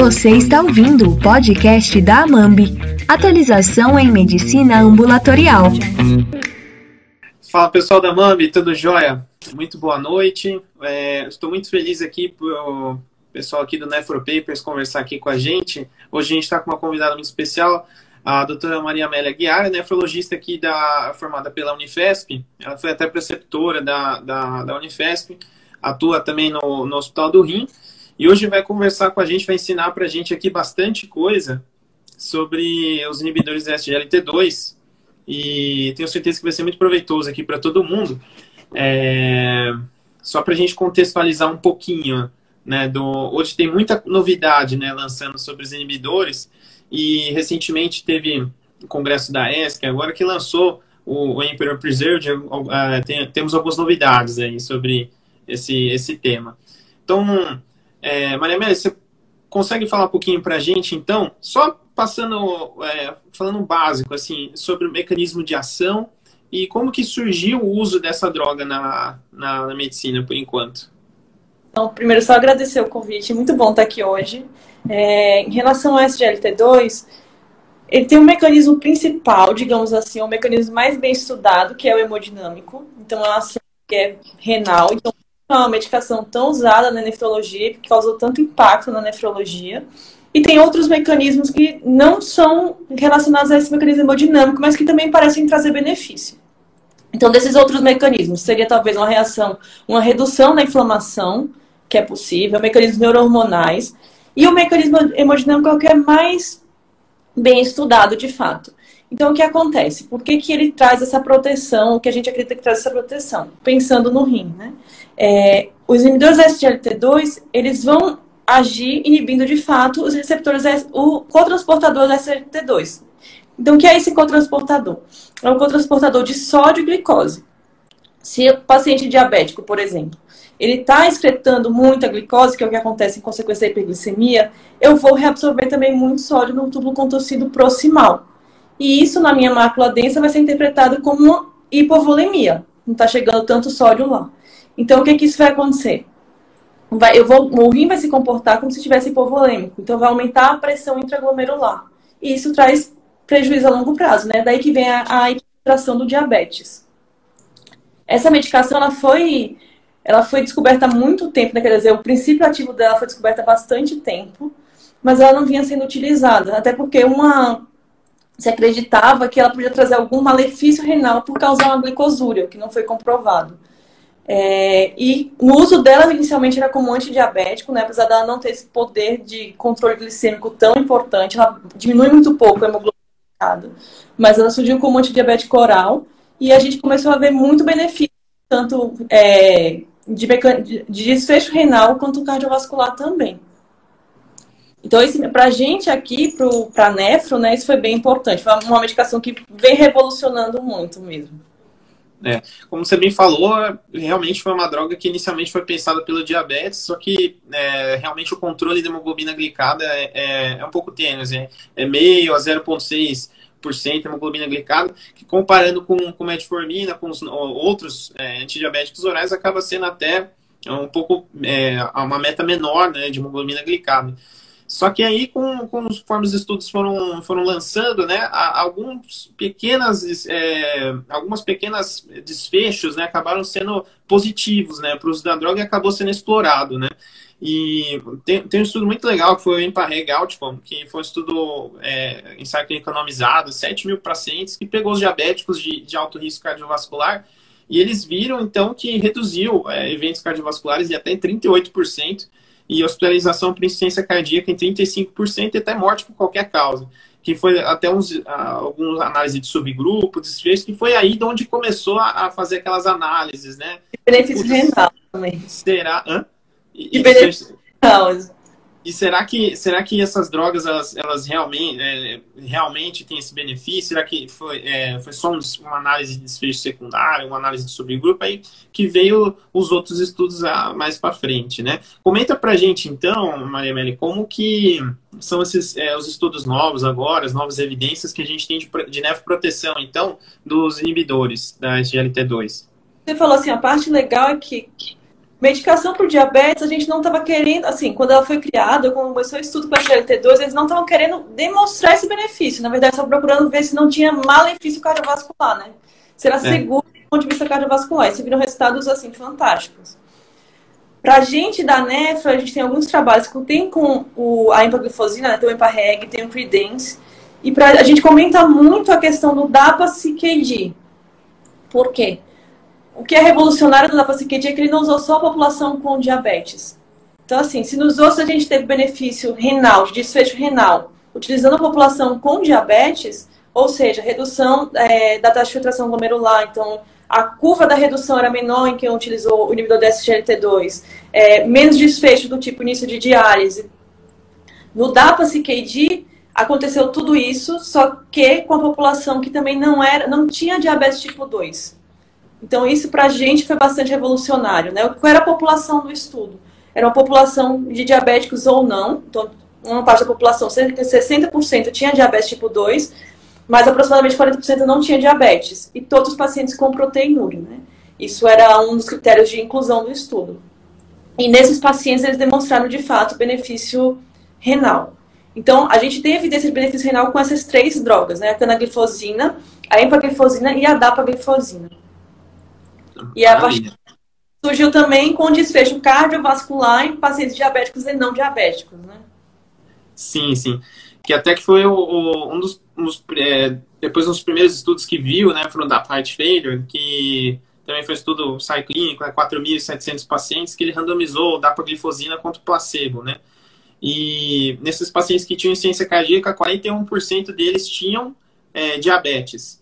Você está ouvindo o podcast da Amambi, atualização em medicina ambulatorial. Fala pessoal da Amambi, tudo jóia? Muito boa noite. É, estou muito feliz aqui por o pessoal aqui do Nefropapers conversar aqui com a gente. Hoje a gente está com uma convidada muito especial, a doutora Maria Amélia Guiar, nefrologista aqui da, formada pela Unifesp. Ela foi até preceptora da, da, da Unifesp, atua também no, no Hospital do Rim e hoje vai conversar com a gente, vai ensinar para a gente aqui bastante coisa sobre os inibidores da SGLT2. E tenho certeza que vai ser muito proveitoso aqui para todo mundo. É... Só para a gente contextualizar um pouquinho, né? Do... Hoje tem muita novidade, né? Lançando sobre os inibidores. E recentemente teve o congresso da ESC, agora que lançou o, Emperor Preserved, uh, tem, temos algumas novidades aí sobre esse, esse tema. Então, é, Maria Amélia, você consegue falar um pouquinho para a gente, então, só passando, é, falando básico, assim, sobre o mecanismo de ação e como que surgiu o uso dessa droga na, na, na medicina, por enquanto? Então, primeiro, só agradecer o convite, muito bom estar aqui hoje. É, em relação ao SGLT2, ele tem um mecanismo principal, digamos assim, o um mecanismo mais bem estudado, que é o hemodinâmico. Então, é uma ação é renal, então uma medicação tão usada na nefrologia, que causou tanto impacto na nefrologia. E tem outros mecanismos que não são relacionados a esse mecanismo hemodinâmico, mas que também parecem trazer benefício. Então, desses outros mecanismos, seria talvez uma reação, uma redução da inflamação, que é possível, mecanismos neurohormonais, e o mecanismo hemodinâmico é o que é mais bem estudado de fato. Então, o que acontece? Por que, que ele traz essa proteção, o que a gente acredita que traz essa proteção? Pensando no rim, né? É, os inibidores SGLT2, eles vão agir inibindo de fato os receptores, o cotransportador do SGLT2. Então, o que é esse cotransportador? É um cotransportador de sódio e glicose. Se o paciente diabético, por exemplo, ele está excretando muita glicose, que é o que acontece em consequência da hiperglicemia, eu vou reabsorver também muito sódio no túbulo contorcido proximal. E isso, na minha mácula densa, vai ser interpretado como uma hipovolemia. Não está chegando tanto sódio lá. Então, o que, que isso vai acontecer? Vai, eu vou, o rim vai se comportar como se tivesse hipovolêmico. Então, vai aumentar a pressão intraglomerular. E isso traz prejuízo a longo prazo, né? Daí que vem a, a infiltração do diabetes. Essa medicação, ela foi, ela foi descoberta há muito tempo, né? Quer dizer, o princípio ativo dela foi descoberto há bastante tempo, mas ela não vinha sendo utilizada. Até porque uma, se acreditava que ela podia trazer algum malefício renal por causar uma glicosúria, o que não foi comprovado. É, e o uso dela inicialmente era como antidiabético, né, apesar dela não ter esse poder de controle glicêmico tão importante, ela diminui muito pouco a hemoglobina, mas ela surgiu como antidiabético oral e a gente começou a ver muito benefício, tanto é, de, de desfecho renal quanto cardiovascular também. Então, para a gente aqui, para a nefro, né, isso foi bem importante. Foi uma medicação que vem revolucionando muito mesmo. É, como você bem falou, realmente foi uma droga que inicialmente foi pensada pelo diabetes, só que é, realmente o controle da hemoglobina glicada é, é, é um pouco tênue, é, é meio a 0,6% hemoglobina glicada, que comparando com, com metformina, com os outros é, antidiabéticos orais, acaba sendo até um pouco é, uma meta menor né, de hemoglobina glicada. Só que aí, com, conforme os estudos foram, foram lançando, né, alguns pequenas, é, algumas pequenas desfechos né, acabaram sendo positivos né, para o uso da droga e acabou sendo explorado. Né? E tem, tem um estudo muito legal que foi o Emparreg Outcome, que foi um estudo é, ensaio economizado, 7 mil pacientes, que pegou os diabéticos de, de alto risco cardiovascular e eles viram, então, que reduziu é, eventos cardiovasculares de até 38% e hospitalização por insuficiência cardíaca em 35% e até morte por qualquer causa. Que foi até uns, algumas análises de subgrupo, desfecho, que foi aí de onde começou a, a fazer aquelas análises, né? E benefício renal também. Será? Hã? E, e benefício renal. E será que, será que essas drogas elas, elas realmente, é, realmente têm esse benefício? Será que foi, é, foi só uma análise de desfecho secundário, uma análise de subgrupo aí que veio os outros estudos a, mais para frente, né? Comenta para gente então, Maria Meli, como que são esses é, os estudos novos agora, as novas evidências que a gente tem de, de nefroproteção, então, dos inibidores da SGLT2? Você falou assim, a parte legal é que Medicação para diabetes, a gente não estava querendo, assim, quando ela foi criada, quando começou o estudo com a SGLT2, eles não estavam querendo demonstrar esse benefício. Na verdade, estavam procurando ver se não tinha malefício cardiovascular, né? Se era é. seguro do ponto de vista cardiovascular. E se viram resultados, assim, fantásticos. Para a gente da nefra, a gente tem alguns trabalhos que tem com o, a empaglifosina, né? tem o EmpaReg, tem o Credence. E pra, a gente comenta muito a questão do DAPA-CKD. Por quê? O que é revolucionário do DAPA-CKD é que ele não usou só a população com diabetes. Então, assim, se nos outros a gente teve benefício renal, de desfecho renal, utilizando a população com diabetes, ou seja, redução é, da taxa de filtração glomerular, então a curva da redução era menor em quem utilizou o inibidor de SGLT2, é, menos desfecho do tipo início de diálise. No DAPA-CKD aconteceu tudo isso, só que com a população que também não era, não tinha diabetes tipo 2. Então isso para a gente foi bastante revolucionário, né? Qual era a população do estudo? Era uma população de diabéticos ou não, então uma parte da população, cerca de 60% tinha diabetes tipo 2, mas aproximadamente 40% não tinha diabetes. E todos os pacientes com proteinúria, né? Isso era um dos critérios de inclusão do estudo. E nesses pacientes eles demonstraram de fato benefício renal. Então, a gente tem evidência de benefício renal com essas três drogas, né? A canaglifosina, a empaglifosina e a dapaglifosina. E a partir surgiu também com desfecho cardiovascular em pacientes diabéticos e não diabéticos, né? Sim, sim que até que foi o, o, um dos, um dos é, depois dos primeiros estudos que viu, né, foram da Heart Failure, que também foi um estudo sai clínico, né, 4.700 pacientes, que ele randomizou dapaglifosina contra o placebo, né, e nesses pacientes que tinham insuficiência cardíaca, 41% deles tinham é, diabetes.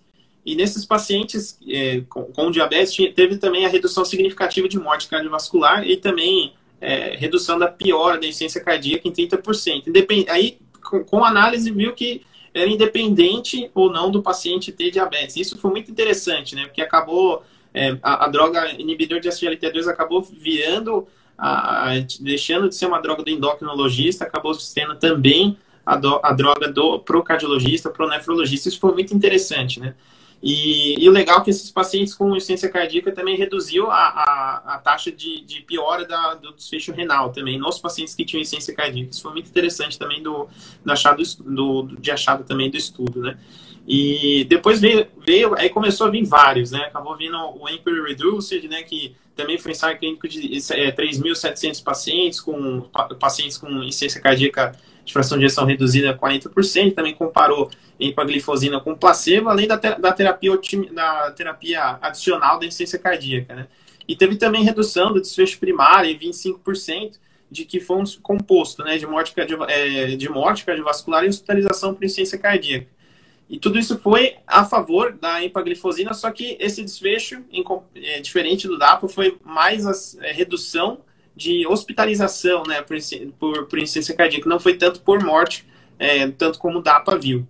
E nesses pacientes é, com, com, diabetes, teve também a redução significativa de morte cardiovascular e também é, redução da piora da insuficiência cardíaca em 30%. Independ... Aí com, com análise, viu que era independente ou não do paciente ter diabetes. Isso foi muito interessante, né? Porque acabou, é, a, a, droga inibidor de SGLT2 acabou virando, a, a, deixando de ser uma droga do endocrinologista, acabou sendo também a, do, a droga do pro cardiologista, pro nefrologista. Isso foi muito interessante, né? E, e, o legal é que esses pacientes com insuficiência cardíaca também reduziu a, a, a taxa de, de piora da, do desfecho renal também nos pacientes que tinham insuficiência cardíaca. Isso foi muito interessante também do, do achado do, de achado também do estudo, né? E depois veio, veio, aí começou a vir vários, né? Acabou vindo o Emperor Reduced, né? Que também foi ensaio clínico de é, 3.700 pacientes com pacientes com insuficiência cardíaca de fração de ejeção reduzida a 40%, também comparou empaglifosina com placebo, além da, da, terapia, da terapia adicional da insuficiência cardíaca, né? E teve também redução do desfecho primário em 25%, de que foi um composto, né, de morte, é, de morte cardiovascular e hospitalização por insuficiência cardíaca. E tudo isso foi a favor da empaglifosina, só que esse desfecho, em, é, diferente do DAPA, foi mais a é, redução de hospitalização, né, por, por, por insuficiência cardíaca, não foi tanto por morte, é, tanto como o DAPA viu.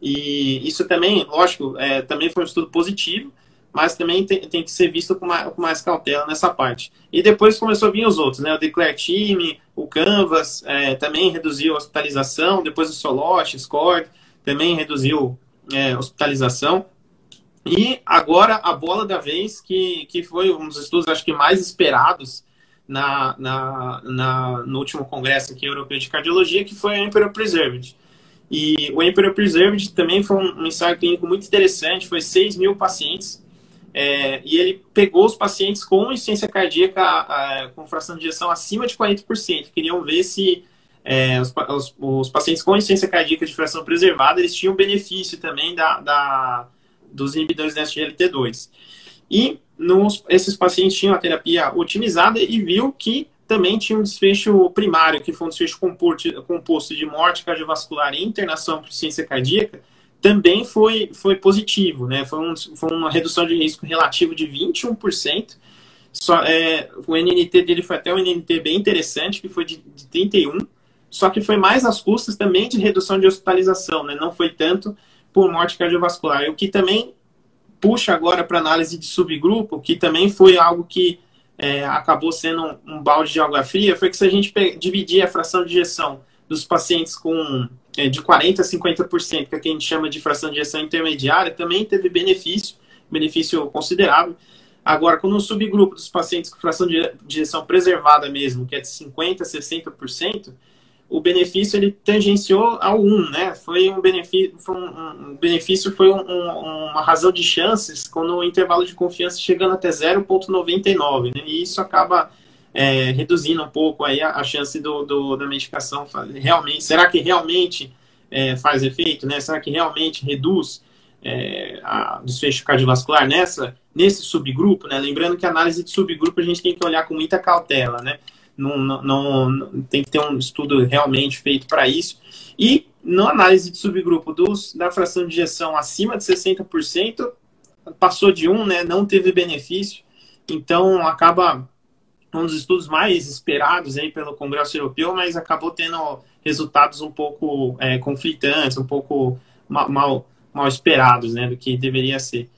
E isso também, lógico, é, também foi um estudo positivo, mas também tem, tem que ser visto com mais, com mais, cautela nessa parte. E depois começou a vir os outros, né, o Declare Team, o Canvas, é, também reduziu a hospitalização, depois o Solote, Scord, também reduziu é, hospitalização. E agora a bola da vez, que, que foi um dos estudos, acho que mais esperados, na, na, na, no último congresso aqui europeu de cardiologia, que foi o Emperor Preserved. E o Emperor Preserved também foi um, um ensaio clínico muito interessante, foi 6 mil pacientes, é, e ele pegou os pacientes com insuficiência cardíaca a, a, com fração de injeção acima de 40%. Queriam ver se é, os, os, os, pacientes com insuficiência cardíaca de fração preservada, eles tinham benefício também da, da dos inibidores da SGLT2. E nos, esses pacientes tinham a terapia otimizada e viu que também tinha um desfecho primário, que foi um desfecho composto de morte cardiovascular e internação por ciência cardíaca, também foi, foi positivo, né? Foi, um, foi uma redução de risco relativo de 21%. Só, é, o NNT dele foi até um NNT bem interessante, que foi de, de 31, só que foi mais às custas também de redução de hospitalização, né? Não foi tanto por morte cardiovascular. O que também puxa agora para análise de subgrupo, que também foi algo que é, acabou sendo um, um, balde de água fria, foi que se a gente dividir a fração de injeção dos pacientes com é, de 40% a 50%, que é que a gente chama de fração de injeção intermediária, também teve benefício, benefício considerável. Agora, quando um subgrupo dos pacientes com fração de injeção preservada mesmo, que é de 50% a 60%, o benefício ele tangenciou ao 1, né? Foi um benefício, foi um, um benefício foi um, um, uma razão de chances quando o intervalo de confiança chegando até 0,99, né? E isso acaba é, reduzindo um pouco aí a, a chance do, do, da medicação realmente. Será que realmente é, faz efeito, né? Será que realmente reduz é, a desfecho cardiovascular nessa nesse subgrupo, né? Lembrando que a análise de subgrupo a gente tem que olhar com muita cautela, né? Não, não, não tem que ter um estudo realmente feito para isso. E na análise de subgrupo dos, da fração de injeção acima de 60%, passou de 1, né? Não teve benefício. Então acaba um dos estudos mais esperados aí pelo Congresso Europeu, mas acabou tendo resultados um pouco é, conflitantes, um pouco mal, mal, mal esperados, né, do que deveria ser.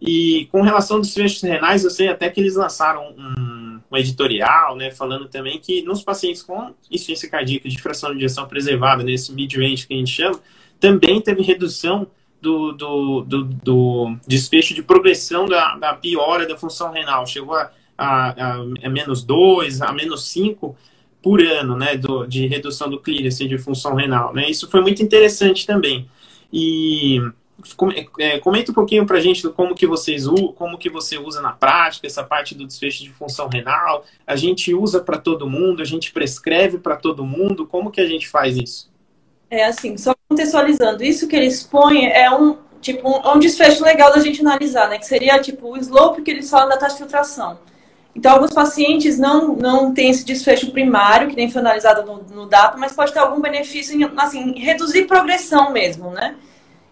E com relação dos desfechos renais, eu sei até que eles lançaram um, um, editorial, né, falando também que nos pacientes com insuficiência cardíaca de fração de injeção preservada, nesse mid-range que a gente chama, também teve redução do, do, do, do desfecho de progressão da, da piora da função renal. Chegou a, a, a, menos 2, a menos 5 por ano, né, do, de redução do clearance de função renal, né. Isso foi muito interessante também. E comenta um pouquinho para a gente como que vocês como que você usa na prática essa parte do desfecho de função renal. A gente usa para todo mundo, a gente prescreve para todo mundo. Como que a gente faz isso? É assim, só contextualizando, isso que eles põem é um tipo um, é um desfecho legal da gente analisar, né? Que seria tipo o slope que eles falam da taxa de filtração. Então, alguns pacientes não, não têm esse desfecho primário, que nem foi analisado no, no DAPA, mas pode ter algum benefício em, assim, reduzir progressão mesmo, né?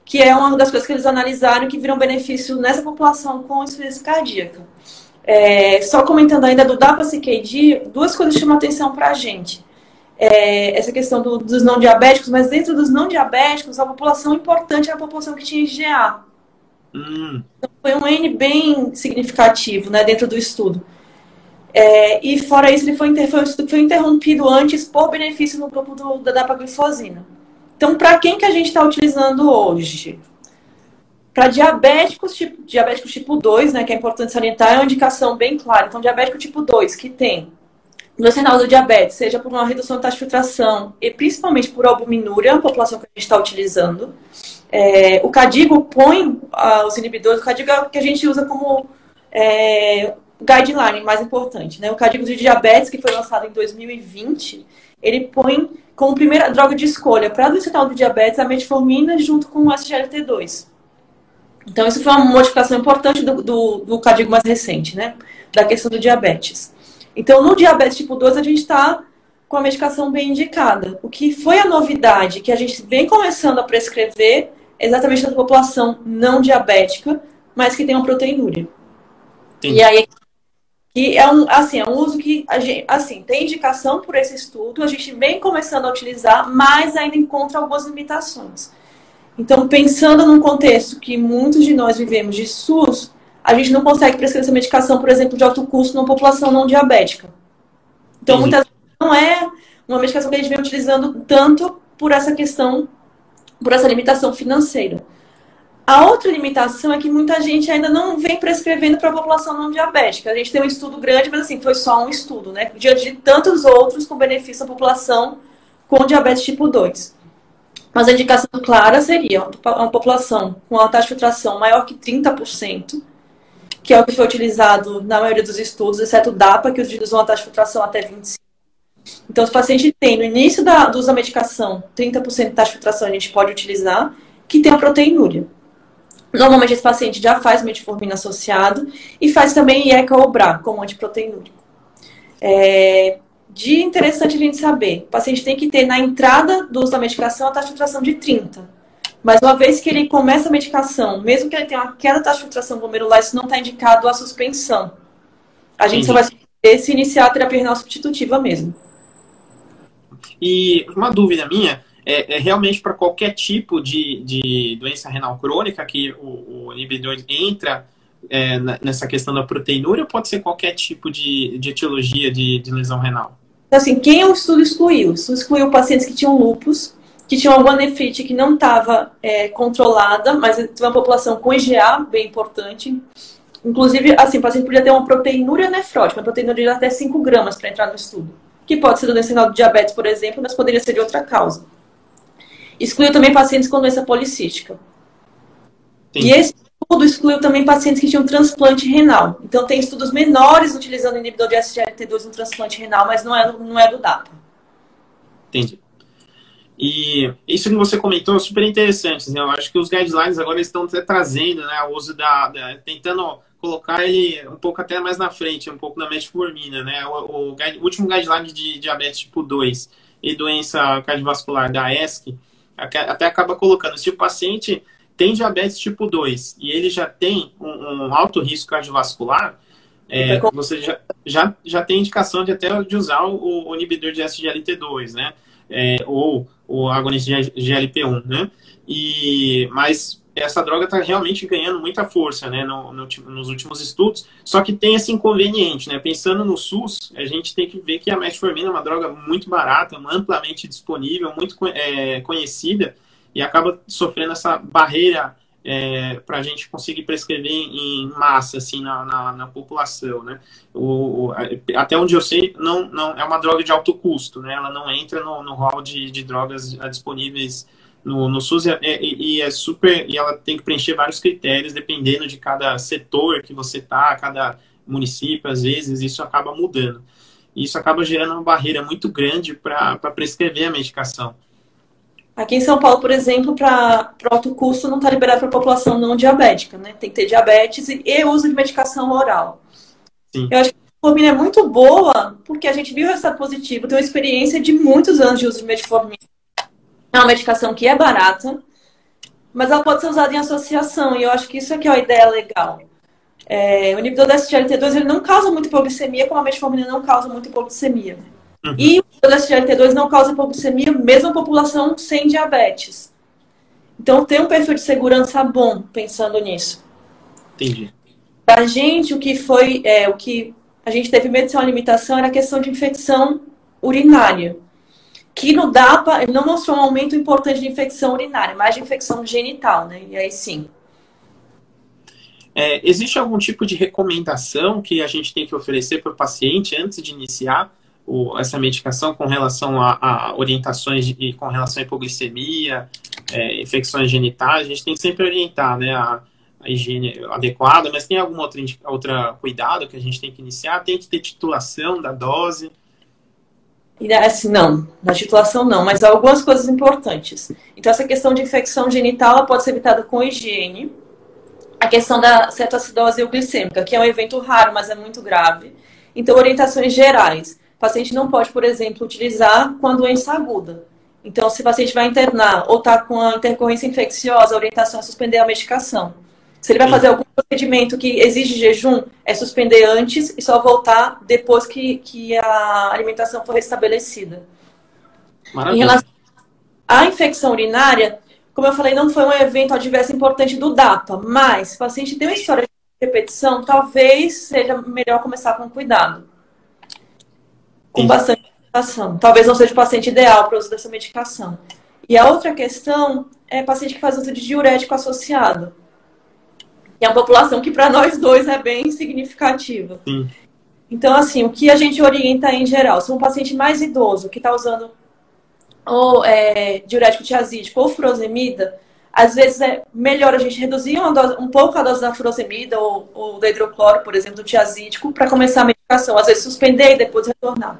Que é uma das coisas que eles analisaram que viram benefício nessa população com insuficiência cardíaca. É, só comentando ainda do DAPA-CKD, duas coisas chamam atenção para a gente. É, essa questão do, dos não diabéticos, mas dentro dos não diabéticos, a população importante era a população que tinha IgA. Hum. Então, foi um N bem significativo né, dentro do estudo. É, e fora isso, ele foi, foi, foi interrompido antes por benefício no grupo do, da dapaglifosina. Então, para quem que a gente está utilizando hoje? Para diabéticos tipo, diabéticos tipo 2, né, que é importante salientar, é uma indicação bem clara. Então, diabético tipo 2, que tem no sinal do diabetes, seja por uma redução da taxa de filtração e principalmente por albuminúria, a população que a gente está utilizando. É, o CADIGO põe ah, os inibidores, o CADIGO é o que a gente usa como é, guideline mais importante. Né? O CADIGO de diabetes, que foi lançado em 2020, ele põe como primeira droga de escolha para o sinal do diabetes a metformina junto com o SGLT2. Então, isso foi uma modificação importante do, do, do código mais recente, né? Da questão do diabetes. Então, no diabetes tipo 2, a gente está com a medicação bem indicada. O que foi a novidade que a gente vem começando a prescrever exatamente na população não diabética, mas que tem uma proteinúria. E aí que é um, assim, é um uso que a gente, assim, tem indicação por esse estudo, a gente vem começando a utilizar, mas ainda encontra algumas limitações. Então, pensando num contexto que muitos de nós vivemos de SUS, a gente não consegue prescrever essa medicação, por exemplo, de alto custo numa população não diabética. Então, uhum. muitas vezes não é uma medicação que a gente vem utilizando tanto por essa questão, por essa limitação financeira. A outra limitação é que muita gente ainda não vem prescrevendo para a população não diabética. A gente tem um estudo grande, mas assim, foi só um estudo, né? Diante de tantos outros com benefício à população com diabetes tipo 2. Mas a indicação clara seria uma população com a taxa de filtração maior que 30%, que é o que foi utilizado na maioria dos estudos, exceto o DAPA, que utilizou uma taxa de filtração até 25%. Então, os pacientes têm no início da, do uso da medicação 30% de taxa de filtração a gente pode utilizar, que tem a proteinúria. Normalmente esse paciente já faz metformina associado e faz também IECA ou BRA como antiproteinúrico. É, de interessante a gente saber, o paciente tem que ter na entrada do uso da medicação a taxa de filtração de 30. Mas uma vez que ele começa a medicação, mesmo que ele tenha uma queda da taxa de filtração glomerular, isso não está indicado a suspensão. A gente Entendi. só vai saber se iniciar a terapia renal substitutiva mesmo. E uma dúvida minha, é, é realmente para qualquer tipo de, de doença renal crônica que o, o inibidor entra é, nessa questão da proteinúria ou pode ser qualquer tipo de, de etiologia de, de lesão renal? Então, assim, quem o estudo excluiu? O estudo excluiu pacientes que tinham lupus, que tinham alguma nefrite que não estava é, controlada, mas tinha uma população com IgA bem importante, Inclusive, assim, o paciente podia ter uma proteinúria nefrótica, uma proteinúria de até 5 gramas para entrar no estudo. Que pode ser do sinal de diabetes, por exemplo, mas poderia ser de outra causa. Excluiu também pacientes com doença policística. Sim. E esse estudo excluiu também pacientes que tinham transplante renal. Então, tem estudos menores utilizando inibidor de SGLT2 no transplante renal, mas não é, não é do DAPA. Entendi. E isso que você comentou é super interessante. Né? Eu acho que os guidelines agora estão até trazendo né, o uso da, da, tentando colocar ele um pouco até mais na frente, um pouco na metformina. Né? O, o, o último guideline de diabetes tipo 2 e doença cardiovascular da ESC até acaba colocando, se o paciente tem diabetes tipo 2 e ele já tem um, um alto risco cardiovascular, é, você já, já, já tem indicação de até de usar o, o inibidor de SGLT2, né? É, ou o agonista de GLP-1, né? E, mas essa droga está realmente ganhando muita força, né, no, no, nos últimos estudos, só que tem esse inconveniente, né, pensando no SUS, a gente tem que ver que a metformina é uma droga muito barata, amplamente disponível, muito é, conhecida, e acaba sofrendo essa barreira é, para a gente conseguir prescrever em massa assim na, na, na população, né? O, até onde eu sei, não, não é uma droga de alto custo, né? Ela não entra no, no hall de, de drogas disponíveis no, no SUS é, é, e é super e ela tem que preencher vários critérios dependendo de cada setor que você tá, cada município, às vezes isso acaba mudando. Isso acaba gerando uma barreira muito grande para prescrever a medicação. Aqui em São Paulo, por exemplo, para alto custo não está liberado para a população não diabética, né? Tem que ter diabetes e, e uso de medicação oral. Sim. Eu acho que a metformina é muito boa porque a gente viu essa positivo, tem uma experiência de muitos anos de uso de metformina. É uma medicação que é barata, mas ela pode ser usada em associação e eu acho que isso é que é a ideia legal. É, o inibidor da SGLT2 ele não causa muita hipoglicemia, como a metformina não causa muita hipoglicemia. Uhum. E o SGLT2 não causa hipoglicemia, mesmo a população sem diabetes. Então tem um perfil de segurança bom pensando nisso. Entendi. A gente, o que foi, é, o que a gente teve medo de ser uma limitação era a questão de infecção urinária. Que no DAPA não mostrou um aumento importante de infecção urinária, mas de infecção genital, né? E aí sim. É, existe algum tipo de recomendação que a gente tem que oferecer para o paciente antes de iniciar o, essa medicação com relação a, a orientações de, com relação à hipoglicemia, é, infecções genitais, a gente tem que sempre orientar né, a, a higiene adequada, mas tem algum outro outra cuidado que a gente tem que iniciar? Tem que ter titulação da dose? Assim, não, na titulação não, mas algumas coisas importantes. Então, essa questão de infecção genital pode ser evitada com higiene. A questão da cetoacidose euglicêmica, que é um evento raro, mas é muito grave. Então, orientações gerais. O paciente não pode, por exemplo, utilizar com a doença aguda. Então, se o paciente vai internar ou está com a intercorrência infecciosa, a orientação é suspender a medicação. Se ele vai fazer algum procedimento que exige jejum, é suspender antes e só voltar depois que, que a alimentação for restabelecida. Maravilha. Em relação à infecção urinária, como eu falei, não foi um evento adverso importante do DAPA, mas se o paciente tem uma história de repetição, talvez seja melhor começar com cuidado com bastante medicação. Talvez não seja o paciente ideal para o uso dessa medicação. E a outra questão é paciente que faz uso de diurético associado. E é uma população que para nós dois é bem significativa. Sim. Então, assim, o que a gente orienta em geral? Se um paciente mais idoso que está usando ou é, diurético tiazídico ou furosemida, às vezes é melhor a gente reduzir dose, um pouco a dose da furosemida ou, ou da hidrocloro, por exemplo, do tiazídico, para começar a medicação. Às vezes suspender e depois retornar.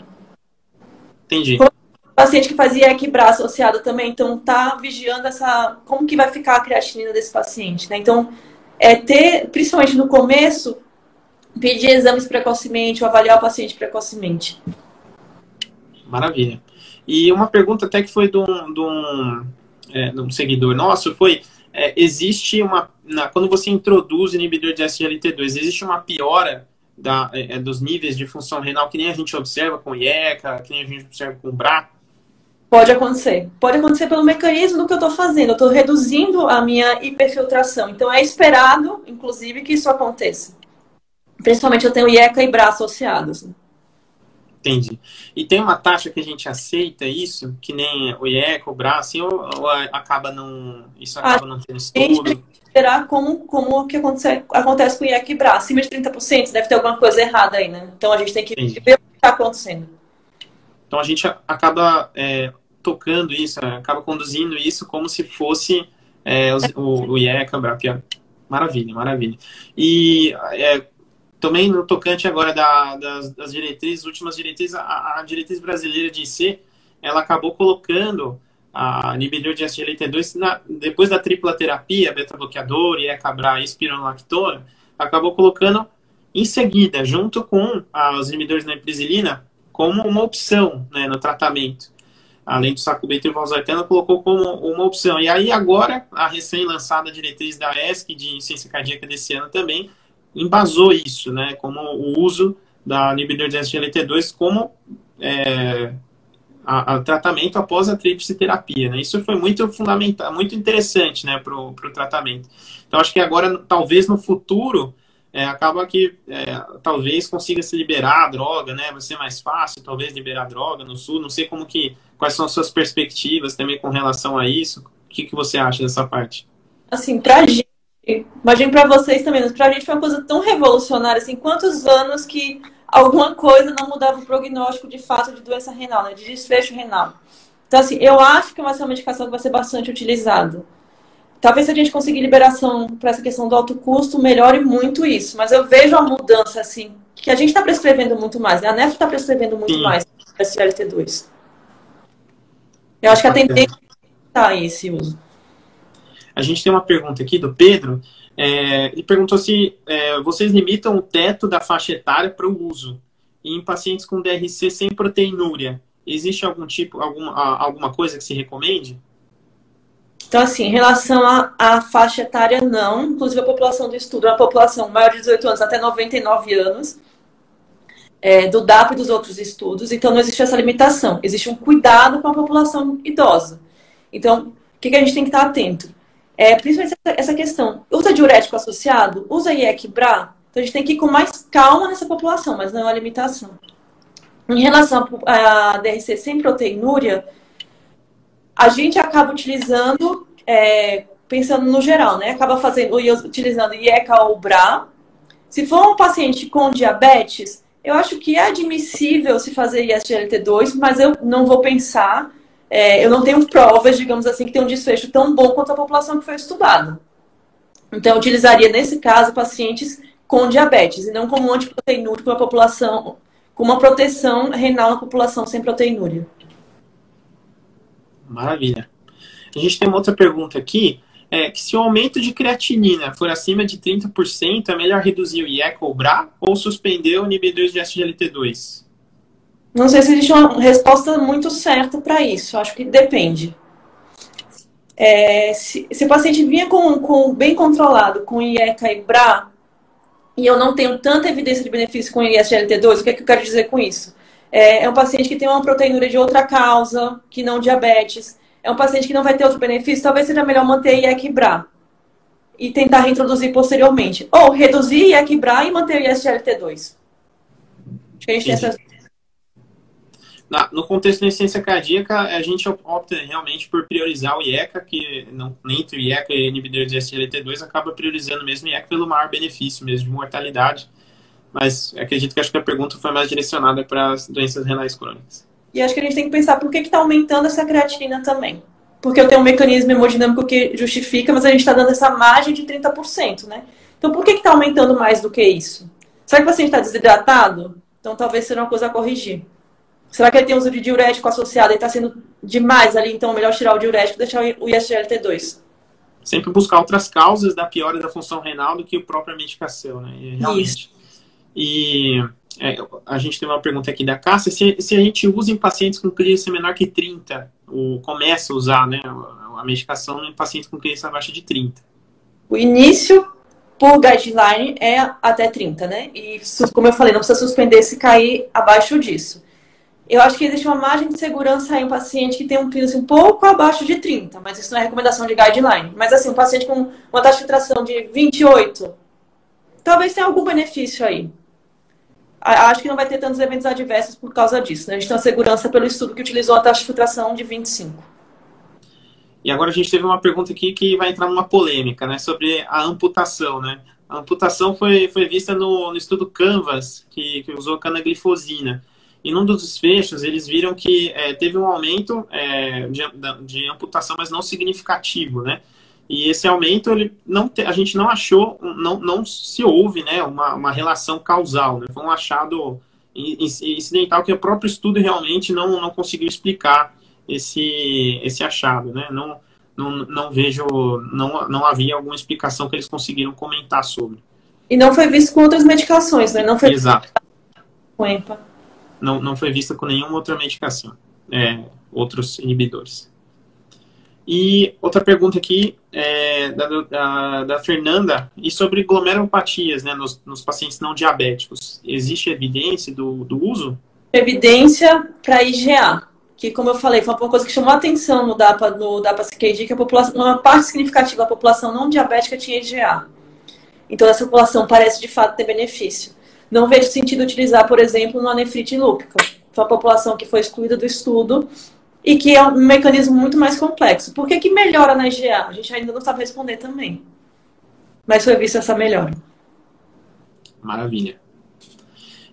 Entendi. O paciente que fazia equibra associado também, então tá vigiando essa como que vai ficar a creatinina desse paciente, né? Então, é ter, principalmente no começo, pedir exames precocemente ou avaliar o paciente precocemente. Maravilha. E uma pergunta até que foi de um, de um é, um seguidor nosso foi é, existe uma na, quando você introduz inibidor de SGLT2 existe uma piora da, é, é, dos níveis de função renal que nem a gente observa com IECA, que nem a gente observa com BRA? Pode acontecer. Pode acontecer pelo mecanismo do que eu estou fazendo. Eu estou reduzindo a minha hiperfiltração. Então é esperado, inclusive, que isso aconteça. Principalmente eu tenho IECA e BRA associados. Né? Entendi. E tem uma taxa que a gente aceita isso, que nem o IECA, o BRA, assim, ou, ou acaba não. Isso acaba a não tendo estudo? considerar como, como que acontece, acontece com o IEC BRA. Acima de 30%, deve ter alguma coisa errada aí, né? Então a gente tem que Entendi. ver o que está acontecendo. Então a gente acaba é, tocando isso, né? acaba conduzindo isso como se fosse é, o, o IECA, BRA. Maravilha, maravilha. E é, também no tocante agora da, das, das, diretrizes, últimas diretrizes, a, a diretriz brasileira de IC, ela acabou colocando a inibidor de SGLT2, na, depois da tripla terapia, beta-bloqueador, IECABRA e espironolactona, acabou colocando em seguida, junto com os inibidores da emprizilina, como uma opção né, no tratamento. Além do sacubitril valsartana, colocou como uma opção. E aí agora, a recém-lançada diretriz da ESC de ciência cardíaca desse ano também embasou isso, né, como o uso da inibidor de SGLT2 como é, a, a, tratamento após a tríplice terapia. Né? Isso foi muito fundamental, muito interessante né, para o tratamento. Então, acho que agora, talvez no futuro, é, acaba que é, talvez consiga se liberar a droga, né? Vai ser mais fácil, talvez, liberar a droga no sul. Não sei como que, quais são as suas perspectivas também com relação a isso. O que, que você acha dessa parte? Assim, pra gente, imagino para vocês também, mas pra gente foi uma coisa tão revolucionária, assim, quantos anos que alguma coisa não mudava o prognóstico de fato de doença renal, né, de desfecho renal. Então, assim, eu acho que vai ser uma medicação que vai ser bastante utilizada. Talvez se a gente conseguir liberação para essa questão do alto custo, melhore muito isso. Mas eu vejo a mudança, assim, que a gente está prescrevendo muito mais, né? A NEF está prescrevendo muito Sim. mais para SLT2. Eu acho que a tendência está esse uso. A gente tem uma pergunta aqui do Pedro, é, ele perguntou se é, vocês limitam o teto da faixa etária para o uso. Em pacientes com DRC sem proteinúria, existe algum tipo, alguma, alguma coisa que se recomende? Então, assim, em relação à faixa etária, não. Inclusive, a população do estudo é uma população maior de 18 anos até 99 anos, é, do DAP e dos outros estudos. Então, não existe essa limitação. Existe um cuidado com a população idosa. Então, o que, que a gente tem que estar atento? É, principalmente essa questão. Usa diurético associado? Usa IEC-BRA? Então a gente tem que ir com mais calma nessa população, mas não é uma limitação. Em relação à DRC sem proteinúria, a gente acaba utilizando, é, pensando no geral, né? Acaba fazendo, utilizando IECA ou BRA. Se for um paciente com diabetes, eu acho que é admissível se fazer ISGLT2, mas eu não vou pensar é, eu não tenho provas, digamos assim, que tem um desfecho tão bom quanto a população que foi estudada. Então, eu utilizaria, nesse caso, pacientes com diabetes, e não como antiproteinúrico com a população, com uma proteção renal na população sem proteinúria. Maravilha. A gente tem uma outra pergunta aqui, é que se o aumento de creatinina for acima de 30%, é melhor reduzir o IECA ou BRA ou suspender o inibidor de SGLT2? Não sei se existe uma resposta muito certa para isso. Acho que depende. É, se, se, o paciente vinha com, com bem controlado, com IECA e BRA, e eu não tenho tanta evidência de benefício com ISGLT2, o que, é que eu quero dizer com isso? É, é um paciente que tem uma proteinúria de outra causa, que não diabetes. É um paciente que não vai ter outro benefício, talvez seja melhor manter e BRA e tentar reintroduzir posteriormente. Ou reduzir e BRA e manter o ISGLT2. Acho que a gente tem essas no contexto da insuficiência cardíaca, a gente opta realmente por priorizar o IECA, que não, entre o IECA e inibidor de SGLT2 acaba priorizando mesmo o IECA pelo maior benefício mesmo de mortalidade. Mas acredito que acho que a pergunta foi mais direcionada para as doenças renais crônicas. E acho que a gente tem que pensar por que está aumentando essa creatinina também. Porque eu tenho um mecanismo hemodinâmico que justifica, mas a gente está dando essa margem de 30%, né? Então por que está aumentando mais do que isso? Será que o paciente está desidratado? Então talvez seja uma coisa a corrigir. Será que ele tem uso de diurético associado e está sendo demais ali? Então, é melhor tirar o diurético e deixar o ISGLT2. Sempre buscar outras causas da piora da função renal do que a própria medicação, né? E, realmente. Isso. E é, a gente tem uma pergunta aqui da Cássia, se, se a gente usa em pacientes com clínica menor que 30, ou começa a usar né, a medicação em pacientes com clínica abaixo de 30. O início por guideline é até 30, né? E como eu falei, não precisa suspender se cair abaixo disso. Eu acho que existe uma margem de segurança em um paciente que tem um clearance um pouco abaixo de 30, mas isso não é recomendação de guideline. Mas assim, um paciente com uma taxa de filtração de 28, talvez tenha algum benefício aí. Acho que não vai ter tantos eventos adversos por causa disso. Né? A gente tem uma segurança pelo estudo que utilizou a taxa de filtração de 25. E agora a gente teve uma pergunta aqui que vai entrar numa polêmica, né, sobre a amputação, né? A amputação foi, foi vista no, no estudo Canvas, que, que usou canaglifosina. E num dos desfechos, eles viram que é, teve um aumento é, de, de, amputação, mas não significativo, né? E esse aumento, ele não te, a gente não achou, não, não se houve né, uma, uma relação causal, né? Foi um achado incidental que o próprio estudo realmente não, não conseguiu explicar esse, esse achado, né? Não, não, não vejo, não, não havia alguma explicação que eles conseguiram comentar sobre. E não foi visto com outras medicações, né? Não foi Exato. com EMPA. Não, não foi vista com nenhuma outra medicação, é, outros inibidores. E outra pergunta aqui é da, da, da, Fernanda, e sobre glomerulopatias né, nos, nos, pacientes não diabéticos. Existe evidência do, do uso? Evidência para IgA, que como eu falei, foi uma coisa que chamou a atenção no DAPA, no DAPA CKD, que a população, uma parte significativa da população não diabética tinha IgA. Então essa população parece de fato ter benefício. Não vejo sentido utilizar, por exemplo, no nefrite lúpica. Foi a população que foi excluída do estudo e que é um mecanismo muito mais complexo. Por que, que melhora na IgA? A gente ainda não sabe responder também. Mas foi vista essa melhora. Maravilha.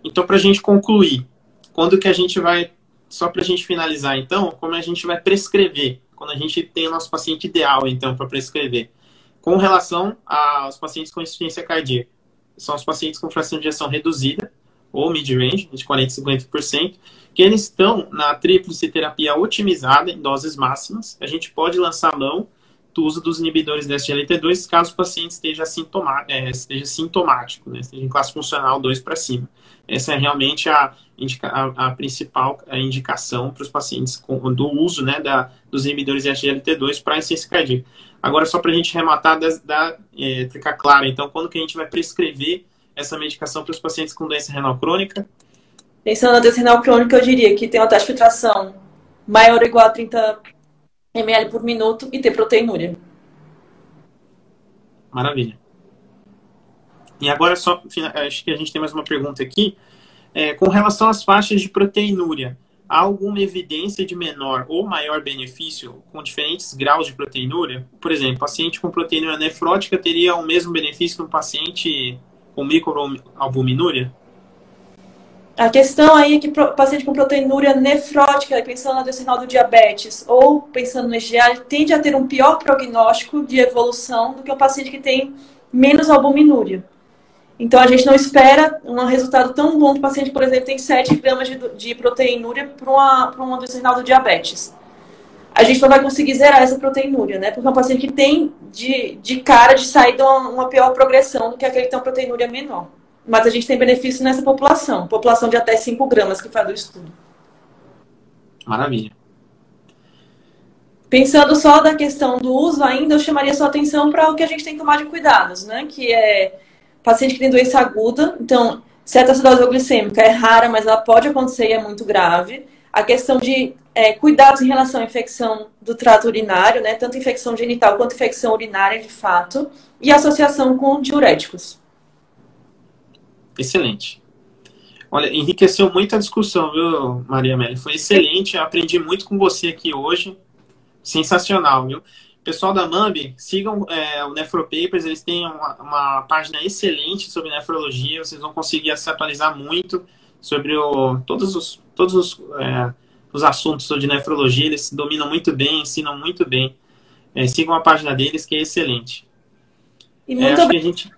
Então, para a gente concluir, quando que a gente vai, só para a gente finalizar, então, como a gente vai prescrever? Quando a gente tem o nosso paciente ideal, então, para prescrever. Com relação aos pacientes com insuficiência cardíaca. São os pacientes com fração de ejeção reduzida, ou mid-range, de 40% a 50%, que eles estão na tríplice terapia otimizada em doses máximas. A gente pode lançar mão do uso dos inibidores da SGLT2 caso o paciente esteja, é, esteja sintomático, né, esteja em classe funcional 2 para cima. Essa é realmente a, a, a principal indicação para os pacientes com, do uso né, da, dos inibidores de SGLT2 para insuficiência cardíaca. Agora, só para a gente rematar, da, da, é, ficar claro, então, quando que a gente vai prescrever essa medicação para os pacientes com doença renal crônica? Pensando na doença renal crônica, eu diria que tem uma taxa de filtração maior ou igual a 30 ml por minuto e ter proteinúria. Maravilha. E agora, só acho que a gente tem mais uma pergunta aqui. É, com relação às faixas de proteinúria, há alguma evidência de menor ou maior benefício com diferentes graus de proteinúria? Por exemplo, paciente com proteinúria nefrótica teria o mesmo benefício que um paciente com microalbuminúria? A questão aí é que paciente com proteinúria nefrótica, pensando na doença do diabetes ou pensando no EGA, tende a ter um pior prognóstico de evolução do que o paciente que tem menos albuminúria. Então, a gente não espera um resultado tão bom que o paciente, por exemplo, tem 7 gramas de, de proteinúria para uma, para uma doença do diabetes. A gente não vai conseguir zerar essa proteinúria, né? Porque é um paciente que tem de, de cara de sair de uma, uma pior progressão do que aquele que tem uma proteinúria menor. Mas a gente tem benefício nessa população, população de até 5 gramas que faz o estudo. Maravilha. Pensando só da questão do uso ainda, eu chamaria sua atenção para o que a gente tem que tomar de cuidados, né? Que é paciente que tem doença aguda, então, cetoacidose glicêmica é rara, mas ela pode acontecer e é muito grave. A questão de é, cuidados em relação à infecção do trato urinário, né? Tanto infecção genital quanto infecção urinária, de fato. E associação com diuréticos. Excelente. Olha, enriqueceu muito a discussão, viu, Maria Amélia? Foi excelente, aprendi muito com você aqui hoje. Sensacional, viu? Pessoal da MAMB, sigam é, o Nefropapers, eles têm uma, uma, página excelente sobre nefrologia, vocês vão conseguir se atualizar muito sobre o, todos os, todos os, é, os assuntos de nefrologia, eles dominam muito bem, ensinam muito bem. É, sigam a página deles, que é excelente. E muito é, gente...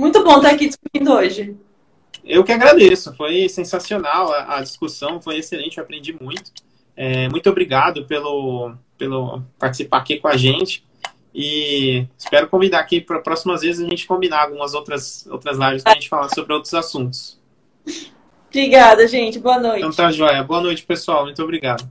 Muito bom estar aqui discutindo hoje. Eu que agradeço, foi sensacional a, a discussão, foi excelente, eu aprendi muito. É, muito obrigado pelo, pelo participar aqui com a gente. E espero convidar aqui para próximas vezes a gente combinar algumas outras, outras lives para a gente falar sobre outros assuntos. Obrigada, gente. Boa noite. Então tá, joia. Boa noite, pessoal. Muito obrigado.